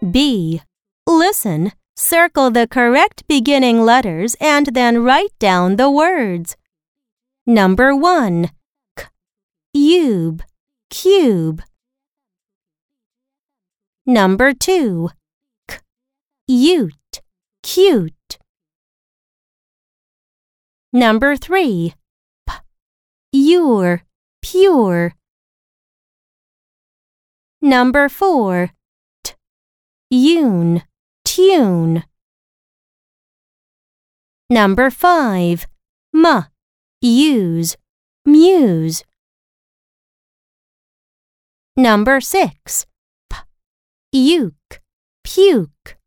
B. Listen, circle the correct beginning letters and then write down the words. Number 1. K. Cube, cube. Number 2. K. Ute, cute. Number 3. P. Your, pure. Number 4. Yoon, tune. Number 5. M. Use, muse. Number 6. P. Uke, puke.